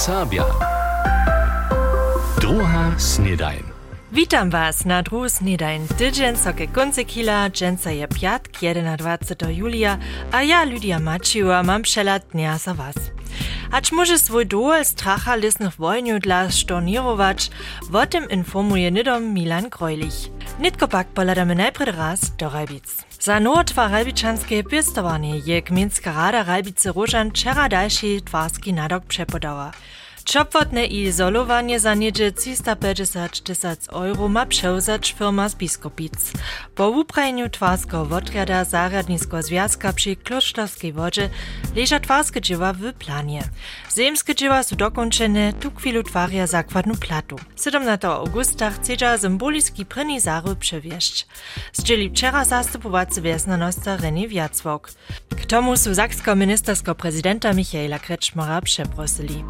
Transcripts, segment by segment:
Sabia. Druga snedajn. Witam was na druhu snedajn. Tydzień soke konce kila, dżęca je piatk, 21. julia, a ja, Lydia Maciła, mam przelat dnia za was. Acz może swój duel stracha lisnych wojniu dla stornirować, o tym informuje nidom Milan Grojlich. Nitko pak poladamy najpierw raz do Rajbic. Za nowotwa rajbičanske pěstovanie je Gminska rada Rajbice Różan wczera dalszy twarski nadok przepodała. Čopwotne i izolowanie za niedzie 350 tysac euro ma przełzać firma z Biskopic. Po uprajeniu twarskiego wodriada Zaradnisko Związka przy Klosztorskiej wodzie leża twarskie dzieła w planie. Zemskie dzieła są dokończone, tu chwilu twaria zakładną platu. 17 augusta chce symboliski pryni zaru przewieźć. Zdzieli wczera zastupowacy wiesnanosta René Wiacwok. K tomu su saksko-ministersko prezydenta Michaela Kretschmara przeprosili.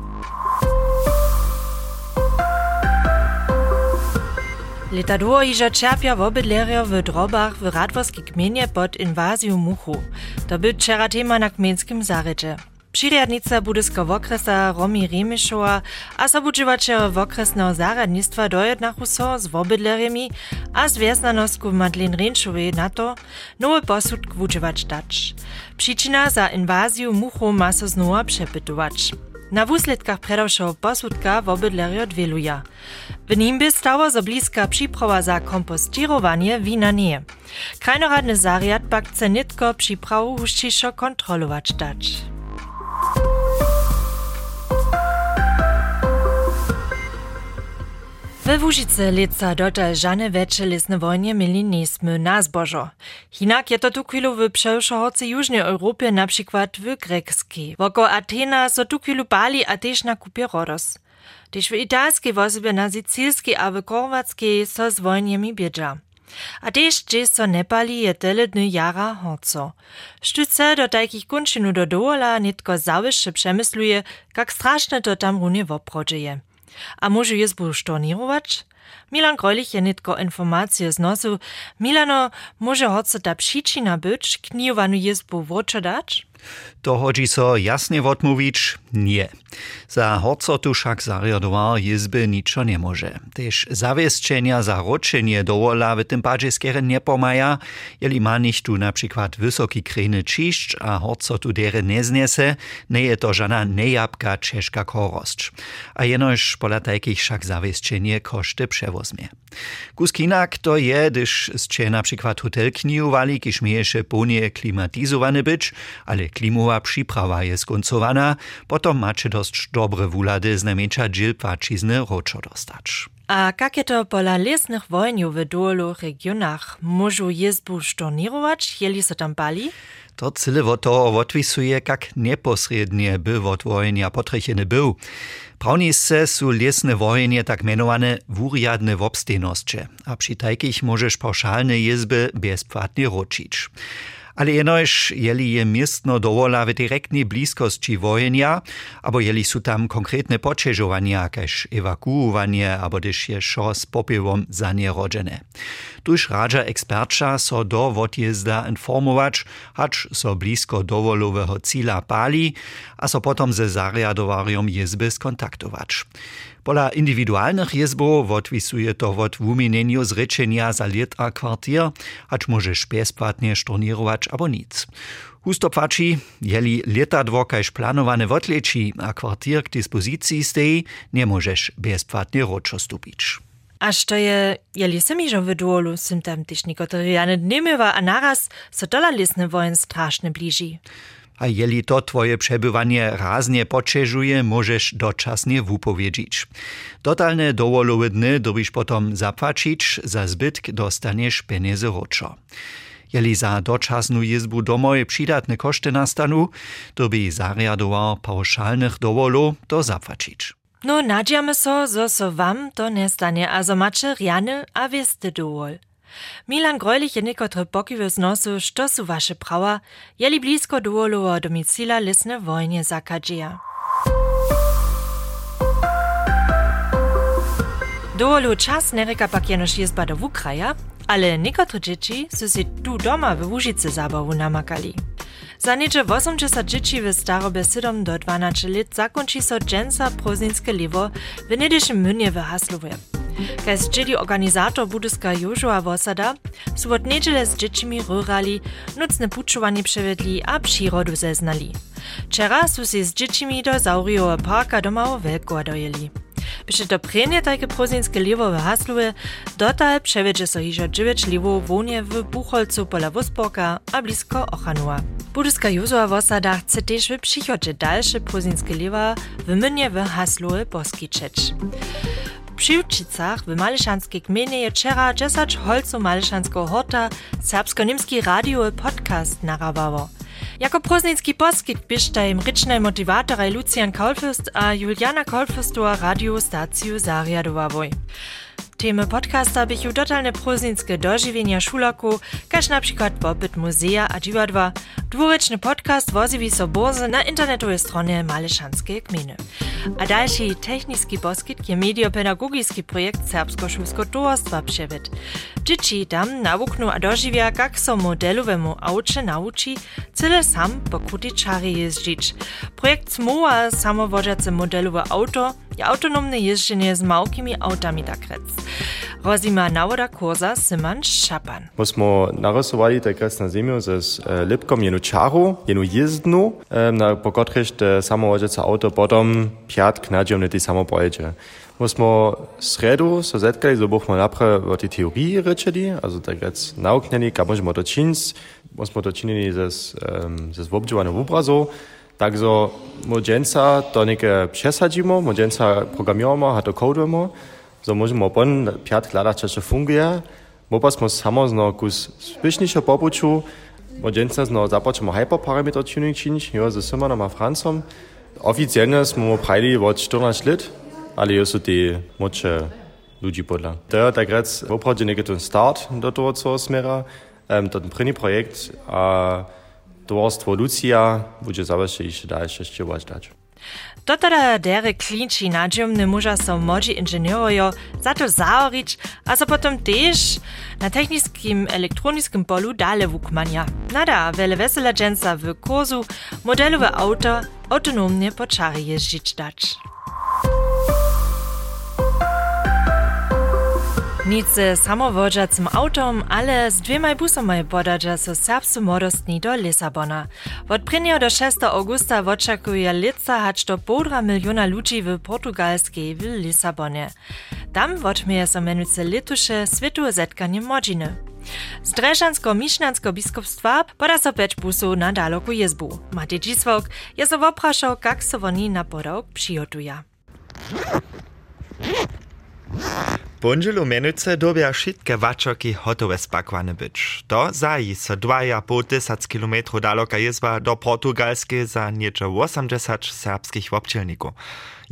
Leta iżo czerpia wobydlerjo w drobach w radworskiej gminie pod inwazją muchu. To był wczera tema na gminskim zarydzie. Přiriadnica budyskiego okresa Romi Remišova a sobudživačeho okresného záradnictva dojednachu so s wobydlerjemi a z wjesnanosku Madeleine Renšovej na to nowy posud kwudživač dać. Przyczyna za inwazję muchu ma so znowu. Na wusledkach predawšeho posudka wobydlerjo dwieluja. W nim by stało zo bliska przyprawa za kompostirowanie wina nie. Krajnoradny zariad pak chce nitko przyprawu hušćišo kontrolować dać. We Łužice leca dotal žane veče lesne wojnie mieli nesmy na zbożo. Hinak je to tu chwilu w przewszohoce jużnej Europie, na przykład w grekskiej. Woko Atena so tu chwilu bali a też na kupie rodos. Też w italskiej na sicilskiej a w korwackiej so z wojniami biedza. A też so Nepali je tyle dny jara horco. Sztuce do takich kunčinu do dowola nitko zawyższe przemysluje, jak straszne to tam runie woprodzieje. A może jest bu stornirować? Milan Grojlich je nitko informacje znosu. Milano, może hoce ta przyczyna być, knijowanu jest bu woczo dać? To hodzi so jasne odmówić, nie. Za horco tu však zariadoval jizby ničo nemôže. Tež zaviesčenia za ročenie dovola v tym padzie skere nepomaja, jeli ma nich tu napríklad vysoký krejny čišť a horco tu dere neznese, nie je to žana nejabka češka korosť. A jenož pola takých však zaviesčenie koszty przewozmie. Kuskinak to je, gdyż ste napríklad hotel knijowali, kiż mieješe plnie klimatizowany być, ale klimowa przyprawa jest skoncowana, potom macie dość dobre wulady z namiecza dziel płacizny roczo dostać. A jakie to pola lesnych wojniów w dolu regionach możą jezbu stornirować, jeli so tam bali? To cyle to odwisuje, jak neposrednie by od wojnia potrecheny był. Prawnisce su lesne wojnie tak mianowane wuriadne wobstejnosće, a przy takich możesz pauszalne jezby bezpłatnie ročić. Ale jenož, jeli je miestno dowola w direktnej bliskości wojenia, albo jeli su tam konkretne počežovania, kaž ewakuowanie, albo też je šo z popiewom za nierodzene. Tuż radza ekspercza so do odjezda informować, hacz so blisko dowolowego cila pali, a so potom ze zariadowariom jezby skontaktować. Pola indywidualnych jezbów odwisuje to od wumienieniu zrečenia za lit a kwartier, hacz możesz bezpłatnie stornirować abo nic. Husto płaci, jeli leta dwokajż planowane odleci, a kwartier k dyspozycji stej, nie możesz bezpłatnie roczo stupić. Aż to je, jeli sami że w duolu, sym tam też niektórzy jany dnymywa, a naraz so dola lesny wojen straszny bliži. A jeli to twoje przebywanie raznie poczeżuje, możesz doczasnie wupowiedzieć. Totalne dowolowe dny dobisz potom zapłacić, za zbytk dostaniesz pieniądze roczo. Jeli za doczasnu jezbu domoj przydatne koszty nastanu, to by zariadował pauszalnych dowolu to zapłacić. No, nadziamy so, zo so wam to nie stanie, a macie riany a wiesty dowol. Milan Grojlich je niekotre pokiwy z nosu, što su prawa, jeli blisko dowolowo domicila lesne wojnie zakadzieja. Dowolu czas nie reka pak jenoż jezba do wukraja, ale niekotre dzieci su si tu doma w Łužice zabawu namakali. Zaniče 80 v starobesedom do 12 let zakonči so džensa prozinske levo v nedešem mnje v Haslovje. Kaj z džedi organizator budyska Jožua Vosada, sobot nedžele z džečimi rurali, nocne pučovanje prevedli a przyrodu zeznali. Včeraj so si z džečimi do Zauriova parka doma v Velko dojeli. Byście to prenie takie prozinske liwo w Haslowie, dotal przewiedzie so hižo 9 liwo wonie w Buchholcu pola Wusborka a blisko Ochanua. Budyska Józua Vosada chce też w przychodzie dalsze prozinske liwa w mynie w Haslowie poskiczeć. Przy Učicach w Mališanskej gminie je wczera 10 holców Mališanskiego horta serbsko-niemski radiowy podcast narawało. Jako proznicki poskit bieżta im rycznej motiwatorej Lucian Kaulfürst a Juliana Kaulfürstowa radiostaciju zariadowawoj. Temy podcasta bychu totalne proznickie dożywienia szulaku, każ na przykład pobyt muzea a dziwadła, dwuryczny podcast woziwi so bozy na internetowej stronie Maleszanskiej gminy. A dalszy techniczny poskit je mediopedagogiczny projekt Serbsko-Szulsko towarstwa przewid. Dzieci tam nawuknu a dożywia, jak so modelowemu aucze nauczy, cyle sam po kuticzary jeździć. Projekt Smuła samowodzące modelowe auto je autonomne jeżdżenie z małkimi autami tak rec. Rozima nawoda kurza Simon Szapan. Myśmy narysowali tak na ziemię ze e, lipką jenu czaru, jenu jezdnu, e, na po których te samowodzące auto potem piat knadzią na tej samopojedzie. Myśmy sredu so zetkali, so byśmy napre o tej teorii ryczeli, also tak rec nauknęli, jak możemy to czynić. Myśmy to czynili ze, ze obdziwanym obrazu, Takže młodzieńca to niekie przesadzimy, młodzieńca programujemy, a to kodujemy, so możemy pon piat kladać, czy funguje. Mopas smo samo zno kus spieszniejsze popuczu, młodzieńca zno zapoczemy hyperparameter tuning czynić, jo ze Simonem a Francom. Oficjalnie smo prajli od 14 lat, ale jo są te młodsze ludzi podla. To jest tak rec, woprawdzie niekie ten start do tego, co smera, um, to ten první projekt, a towarstwo Lucia bude jeszcze dalsze ściełać dać. To teda dere klinči nadziomny muža so modzi inženjerojo za to zaorić, a so potom też na technickim elektronickim polu dale wukmania. Nada, wele wesela dżęsa w kursu modelowe auto autonomnie po czary jeździć dać. Nic ze samowodżacym autom, ale z dwiema busomaj podadża so serbscy młodostni do Lisabona. Od 1. do 6. augusta oczekuje lica hacz do półtora miliona ludzi w portugalskiej w Lisabonie. Tam odmieje so menuce litusze światowe zetkanie młodziny. Z Dreżansko-Mišnansko biskupstwa poda so peć busów na daloku jezbu. Matej Dziswok je so wopraszał, jak so oni na podałk przygotuja. Bunželu menuce dobia všetké vačoky hotové spakované byč. To zají so 2,5 tysac km daloka jezba do Portugalskiej za niečo 80 serbskich občelníkov.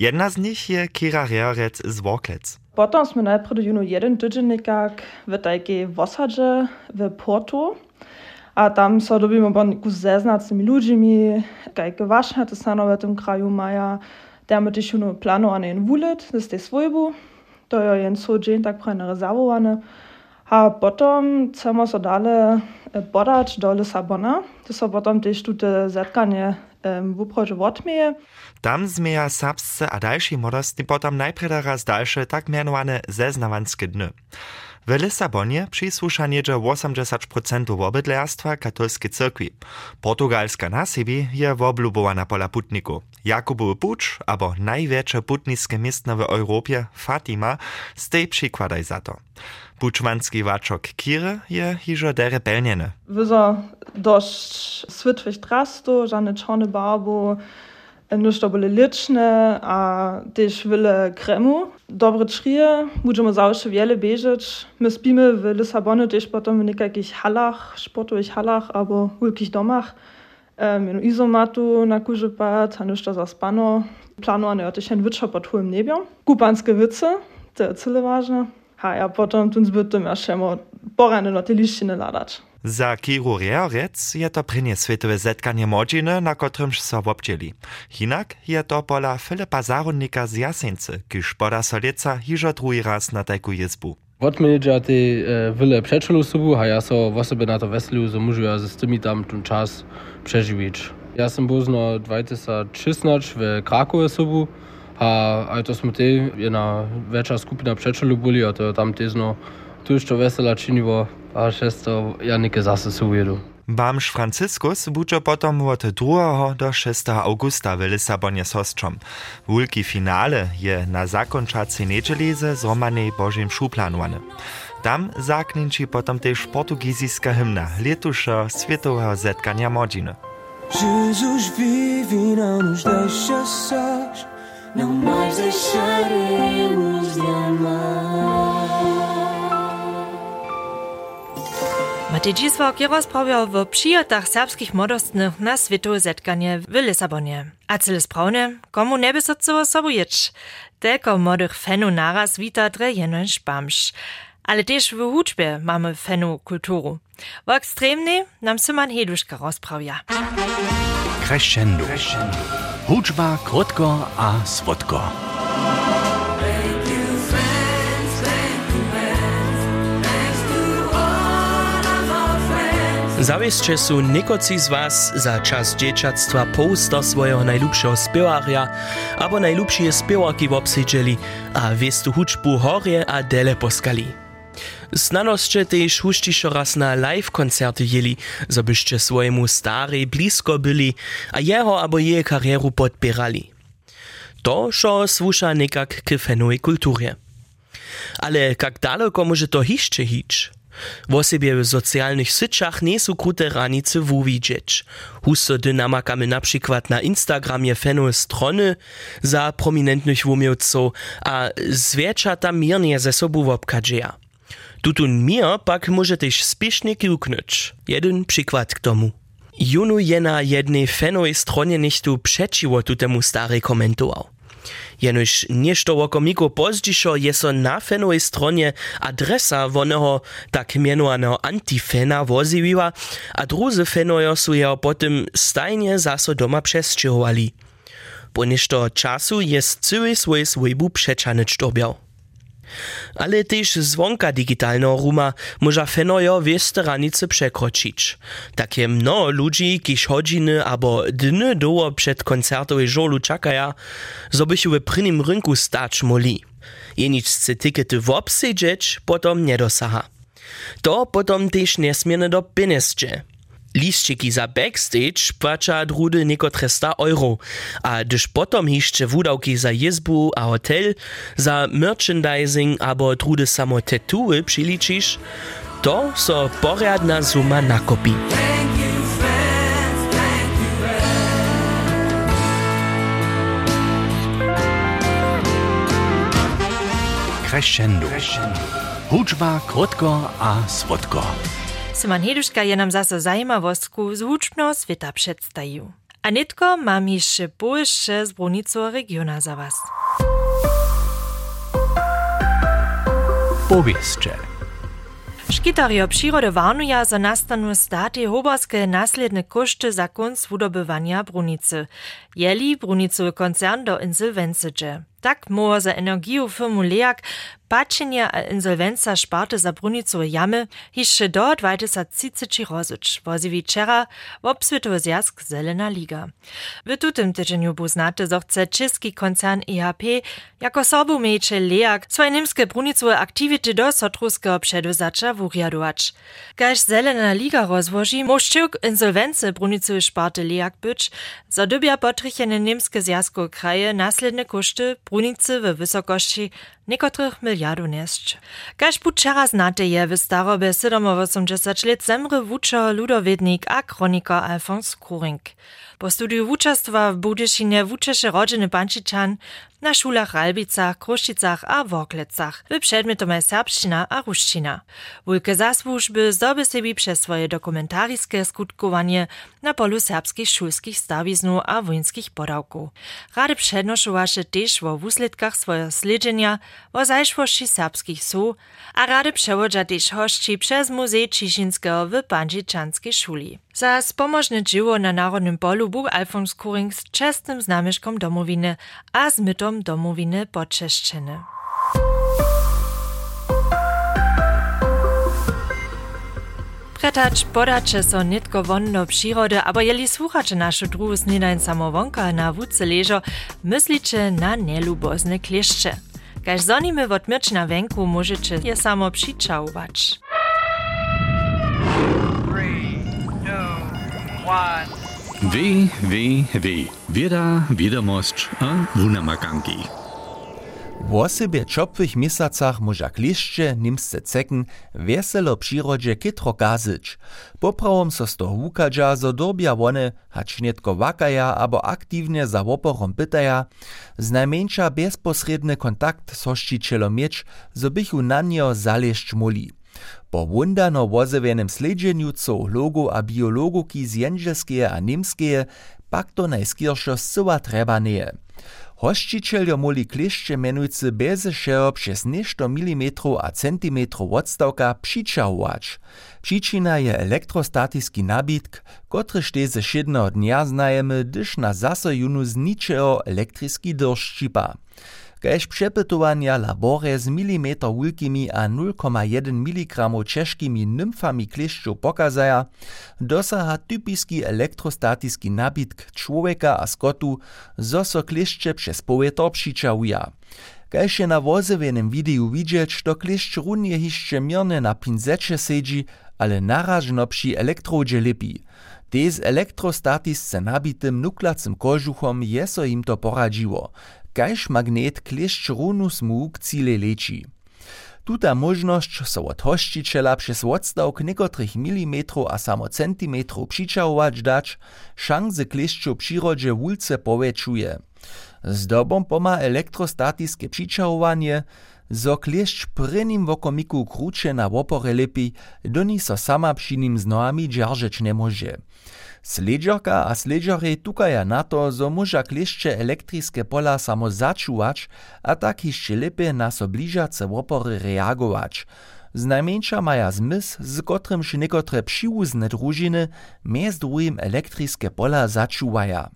Jedna z nich je Kira Reorec z Worklec. Potom sme najprv junu jeden tydziennikak w takiej wosadze w Porto. A tam so dobimy kus zeznacnymi ludźmi, kajke ważne to stanowe w tym kraju maja. Tam też planowane in wulet, z tej swojbu. To je jen so dzień tak prawie rezerwowane. A potom chcemy so dalej podać do Lisabona. To są potom też tutaj zetkanie w uprodzie odmieje. Tam zmieja serbscy a dalsi modostni potom najpreda raz dalsze tak mianowane zeznawanskie dny. W Lisabonie przysłusza niedzie 80% obydlerstwa katolskiej cyrkwi. Portugalska na siebie je woblubowana pola putniku. Jakubowy Pucz, abo największe putnickie miestno w Europie, Fatima, z tej przykładaj za to. Puczmanski waczok Kire je hiżo dere pelniene. Wyzo dość switwych trastu, żadne czarne barbu, Nuž to boli lične a też wiele kremu. Dobre trije, możemy zawsze wiele bieżeć. My spimy w Lisabonie też potem w niekakich halach, sportowych halach albo wielkich domach. Um, izomatu na kurze pat, a nuž to zaspano. Planowane je też wytrza pod hołym niebią. Kupanskie wyce, to jest tyle ważne. A ja potem ten zbyt to miał porane na te liściny ladać. Za Kiru Reorec je to prynie światowe zetkanie młodziny, na którymż so obdzieli. Hinak je to pola Filipa Zaronnika z Jaseńcy, kiż poda so lieca hiżo drugi raz na tajku jezbu. Odmieńdża ty e, wyle przeczulu subu, a ja so w osobie na to weselu, że muszę z tymi tam ten czas przeżyć. Ja sam był no 2016 w Krakowie subu, a, a to smo ty jedna większa skupina byli, a to tam ty no tuż to wesela czyniło, a przez to ja nikę zase sujedu. Bamż Franciskus buče potom od 2. do 6. augusta w Lisabonie s hostčom. Wulki finale je na zakončacej nedželi ze zromanej Božim šuplanované. Tam zakninči potom tež portugizijska hymna letuša svietového zetkania modziny. Jesus vive, não nos deixa sós, não mais deixaremos de amar. Je rozprawiał w przyjotach serbskich młodostnych na światowe zetkanie w Lisabonie. A cyle sprawne, komu nie by so sobą jeć. Tylko młodych fenu naraz wita dre bamsz. Ale też w huczbie mamy fenu kulturu. W ekstremnej nam Syman Heduszka rozprawia. Crescendo. Huczba krótko a słodko. Zawieszcze su niekoci z was za czas dzieciactwa pousto swojego najlubszego spiewarja albo najlubszej spiewarki obsydzieli, a wiestu huczbu horie a dele poskali. Znanosće też huštišo raz na live koncerty jeli, zabyście swojemu starej blisko byli, a jeho abo jej karieru podpierali. To, šo słusza nekak k fenowej kulturze. Ale jak daleko może to hiszcze hić? Wosebie w socjalnych syciach nie są krute ranice wuwidzieć. Huso dynamakamy na przykład na Instagramie fenowe strony za prominentnych wumiewców, a zwiecza tam mirnie ze sobą wobkadzieja. Tutun mir pak może też spiesznie kiłknąć. Jeden przykład k tomu. Junu je na jednej fenowej stronie nicht tu przeciwo tutemu stary komentował. Jenož nešto okomiko pozdzišo je so na fenovej stronie adresa woneho tak mianowaného antifena woziwiła, a druzy fenojo su jeho potem stajnie zaso doma przesćehovali. Po nešto czasu jest cały swój swojbu przeczanyć dobiał. Ale też zwonka digitalnego ruma może fenojo wieste ranice przekroczyć. Takie mno ludzi, kiż godziny albo dny doło przed koncertowej żolu czekają, żeby się w prynnym rynku stać moli. Jenić chce tykety wobsiedzieć, potom nie dosaha. To potom też niesmierne do pieniędzy. Listčiki za backstage płaca drudy niekotre 100 euro, a gdyż potom jeszcze wudałki za jezbu a hotel, za merchandising albo drudy samo tetuły prziliczysz, to so porядna suma nakopi. Crescendo. Huczba krótko a słodko. Syman Heduška je nam zase zajmawostku z hučbno sveta předstajił. A nitko mam jeszcze boljsze z brunico regiona za was. Powieszcze. Škitario přírody warnuja, za nastanu státy hoborske následne koszty za konc wudobywania brunicy. Jeli brunicowy koncern do insolvencycze. Tak może za energiu firmu Leak patrzenie a insolvenca szparte za brunicowe jamy jeszcze do 2030 rozuć. Wozi wieczera w zjazd Zelena Liga. W tutym tydzieniu był znate, że chce czeski koncern IHP jako sobu miecze Leak swoje niemskie brunicowe aktywity do sotruskiego przeduzacza wuriadować. Każ Zelena Liga rozłoży, moszczyk insolvency brunicowe szparte Leak być, zadobia potrychene niemskie zjazko kraje následne koszty brunicy w wysokości niekotrych miliardów niesć. Kaž bučera znate je w starobie 87 let zemry wučer ludowiednik a kronikar Alfons Kuring. Po studiu wučerstwa w Budyšinie wučeše rodziny Pančičan na szulach Ralbicach, Kruščicach a Worklecach w przedmiotomie serbština a ruščina. Wulke zasłużby zdoby sobie przez swoje dokumentariskie skutkowanie na polu serbskich szulskich stawiznu a wojenskich podałków. Rady przednoszowaše też o wusledkach swojego sledzenia, o zajszłości serbskich su, a rady przewodza też hości przez Muzej Ciszynskiego w Pančičanskiej szuli za spomožne dživo na Narodnym polu był Alfons Kuring z czesnym znamieszkom domowiny, a z mytom domowiny podczeszczeny. Pratacz podacze so nitko wonno przyrody, aber jeli słuchacze nasze drugu sninań samowonka na wódce leżo, myślicie na nielubozne klieszcze. Każ zonimy w odmierć na węku możecie je samo przyczałować. Wie, wie, wie. Wieda, wiadomość a wunamakanki. W osobie czopwych miesacach może klieszcze nimsce cekken weselo przyrodzie kitro gazyć. Poprawom so sto hukadża, zo dobia one, hacz nietko wakaja, abo aktywnie za woporom pytaja, z najmniejsza bezposredny kontakt z hościcielom mieć, zo bychu na muli. Po wundano wozewenem sledźenju zoologu a biologuki z jędrzelskie a niemskie, pak to najskierszo zcyła treba nie. Hościcieljo moli klieszcze menujcy beze šero przez nešto a centimetrów odstawka přičahować. Przyczyna je elektrostatiski nabitk, kotry šte šedného dnia znajemy, gdyż na zasojunu z ničeho elektriski drž ščipa. Kaž przepytowania labore z milimeter wulkimi a 0,1 mg ciężkimi nymfami kliszczu pokazaja, dosaha typiski elektrostatiski nabitk człowieka a skotu, zo so kliszcze przez połeto przyczałuja. Kaž je na wozewenym wideo widzieć, to kliszcz runie hiszcze mierne na pinzecie sedzi, ale narażno przy elektrodzie lepi. Tez elektrostatisce nabitym nuklacym kożuchom je im to poradziło kaž magnet klešć runu smug cile leči. Tuta možnosć so od hościciela przez odstawk niekotrych milimetrów a samo centimetrów přičahować dać, szanse kleszczu przyrodzie wulce powiększuje. Zdobom poma elektrostatiske přičahowanie, zo kleszcz prynim wokomiku krucze na wopore lepi, doni so sama przy nim z nohami nie może. Sledžerka a sledžery tukaja na to, zo môža klieszcze elektrické pola samo začúvať a tak ešte lepe na so blížace opory reagować. Znajmniejsza maja zmys, z kotrymž niekotre přiwuzne družiny, mez druhim elektrické pola začúvaja.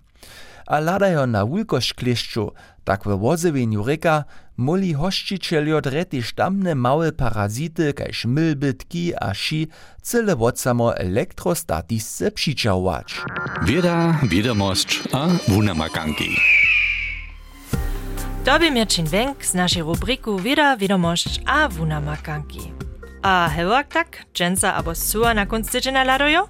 A ladajo na wulkość klieszczu, tak we wozewieniu reka, moli hościcieljo drety sztamne małe parazity, kaž mylby, tki a ši, cyle wod samo elektrostatisce přičahować. Wieda, wiadomość a wunamakanki. Dobie Mirčin Wenk z naszej rubriku Wieda, wiadomość a wunamakanki. A hewak tak, dżęca abo sua na konc tydzienia ladojo?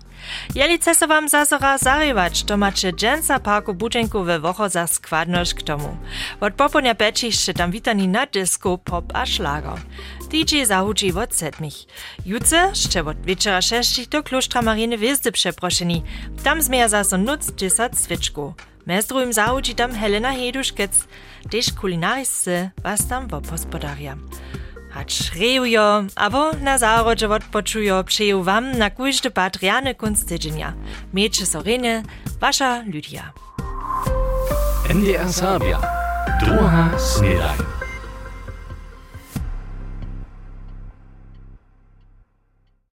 Jeli so wam zazora zarywać, to macie dżęca parku budżenku we wocho za składność k tomu. Od poponia pečište tam witani na disco, pop a szlager. DJ zahudzi od sedmich. Jutce, jeszcze od wieczora sześcich do klosztra Mariny Wiezdy przeproszeni. Tam zmieja zaso nuc dziesiąt switczku. Mez drugim zahudzi tam Helena Heduszkec, też kulinarisce, was tam wo gospodaria. Hać rejujo, abo na zárodže odpočujo, přeju wam na kujždy patriane kunst. Miejcie soriny, wasza Lydia. NDR Sabia. Druga snedaj.